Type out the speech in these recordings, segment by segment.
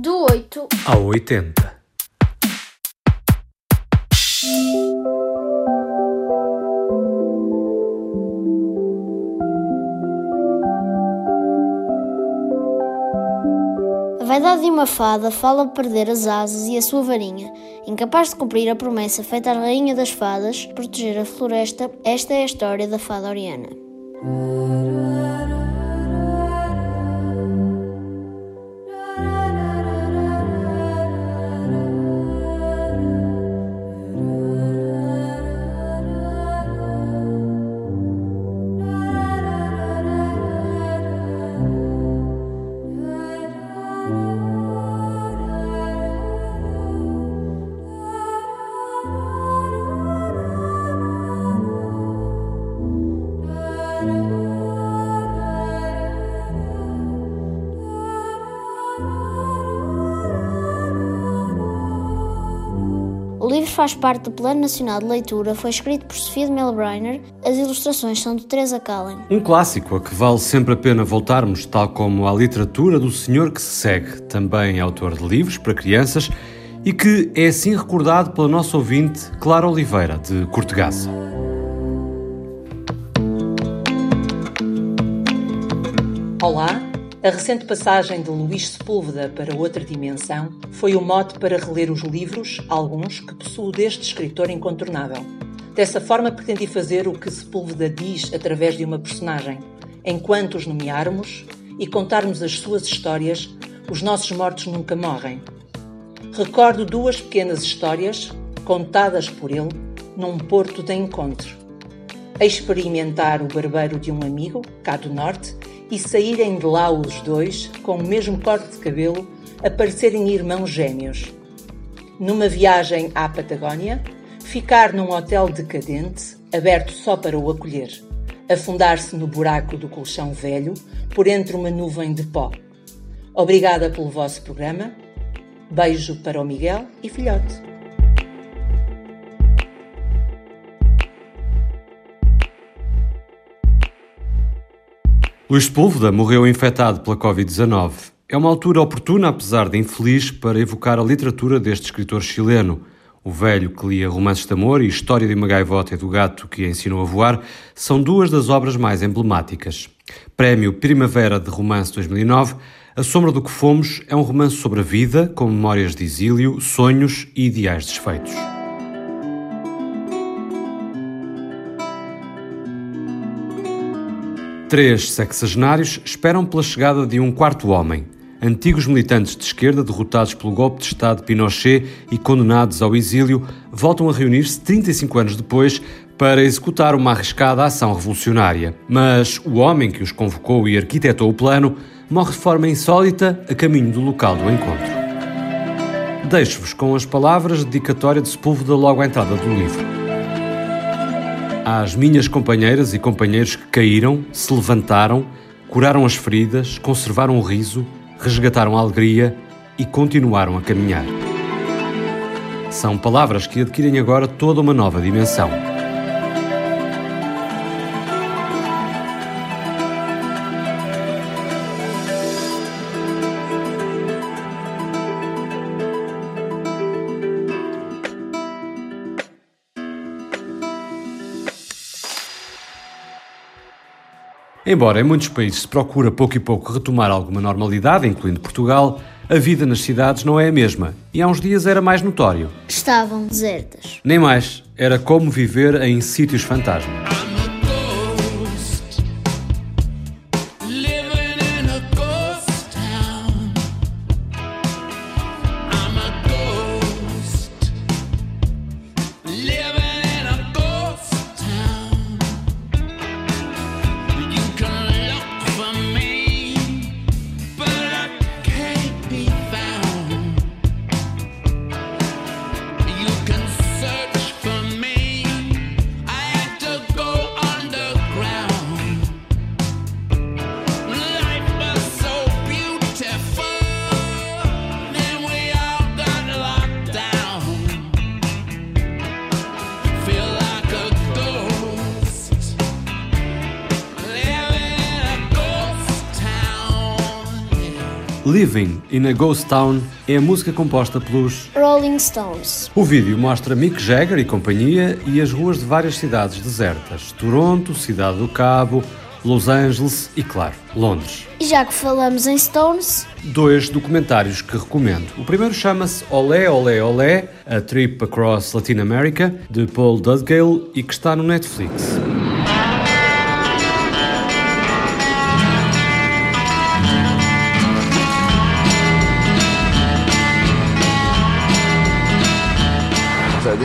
Do 8 ao 80. A vaidade de uma fada fala perder as asas e a sua varinha. Incapaz de cumprir a promessa feita à rainha das fadas, proteger a floresta, esta é a história da fada Oriana. Livro faz parte do Plano Nacional de Leitura, foi escrito por Sofia de Melbreiner, as ilustrações são de Teresa Cullen. Um clássico a que vale sempre a pena voltarmos, tal como a literatura do Senhor que se segue, também autor de livros para crianças e que é assim recordado pela nossa ouvinte Clara Oliveira, de Cortegaça. Olá! A recente passagem de Luís Sepúlveda para outra dimensão foi o mote para reler os livros, alguns, que possuo deste escritor incontornável. Dessa forma pretendi fazer o que Sepúlveda diz através de uma personagem. Enquanto os nomearmos e contarmos as suas histórias, os nossos mortos nunca morrem. Recordo duas pequenas histórias, contadas por ele, num porto de encontro. Experimentar o barbeiro de um amigo, cá do norte, e saírem de lá os dois, com o mesmo corte de cabelo, a parecerem irmãos gêmeos. Numa viagem à Patagónia, ficar num hotel decadente, aberto só para o acolher, afundar-se no buraco do colchão velho, por entre uma nuvem de pó. Obrigada pelo vosso programa. Beijo para o Miguel e filhote. Luís Sepúlveda morreu infectado pela Covid-19. É uma altura oportuna, apesar de infeliz, para evocar a literatura deste escritor chileno. O velho que lia romances de amor e História de uma gaivota e do gato que a ensinou a voar são duas das obras mais emblemáticas. Prémio Primavera de Romance 2009, A Sombra do que Fomos é um romance sobre a vida, com memórias de exílio, sonhos e ideais desfeitos. Três sexagenários esperam pela chegada de um quarto homem. Antigos militantes de esquerda, derrotados pelo golpe de Estado de Pinochet e condenados ao exílio, voltam a reunir-se 35 anos depois para executar uma arriscada ação revolucionária. Mas o homem que os convocou e arquitetou o plano morre de forma insólita a caminho do local do encontro. Deixo-vos com as palavras dedicatória de Sepúlveda logo à entrada do livro. Às minhas companheiras e companheiros que caíram, se levantaram, curaram as feridas, conservaram o riso, resgataram a alegria e continuaram a caminhar. São palavras que adquirem agora toda uma nova dimensão. Embora em muitos países se procura pouco e pouco retomar alguma normalidade, incluindo Portugal, a vida nas cidades não é a mesma e há uns dias era mais notório. Estavam desertas. Nem mais, era como viver em sítios fantasma. Living in a Ghost Town é a música composta pelos Rolling Stones. O vídeo mostra Mick Jagger e companhia e as ruas de várias cidades desertas: Toronto, Cidade do Cabo, Los Angeles e, claro, Londres. E já que falamos em Stones, dois documentários que recomendo. O primeiro chama-se Olé, Olé, Olé, A Trip Across Latin America, de Paul Dudgale e que está no Netflix.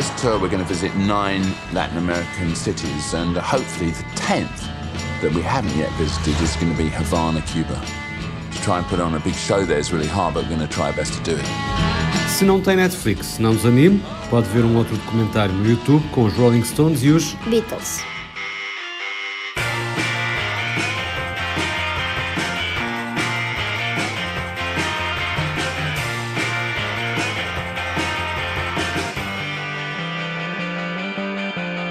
This tour we're going to visit nine Latin American cities and hopefully the 10th that we haven't yet visited is going to be Havana, Cuba. To try and put on a big show there is really hard, but we're going to try our best to do it. Se não tem Netflix, não desanime, pode ver um outro documentário no YouTube com os Rolling Stones e os Beatles.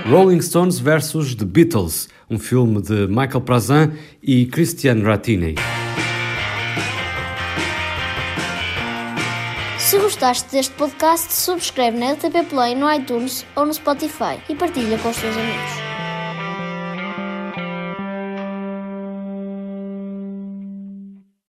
Rolling Stones vs The Beatles, um filme de Michael Prazan e Christian Rattini. Se gostaste deste podcast, subscreve na LTP Play, no iTunes ou no Spotify e partilha com os teus amigos.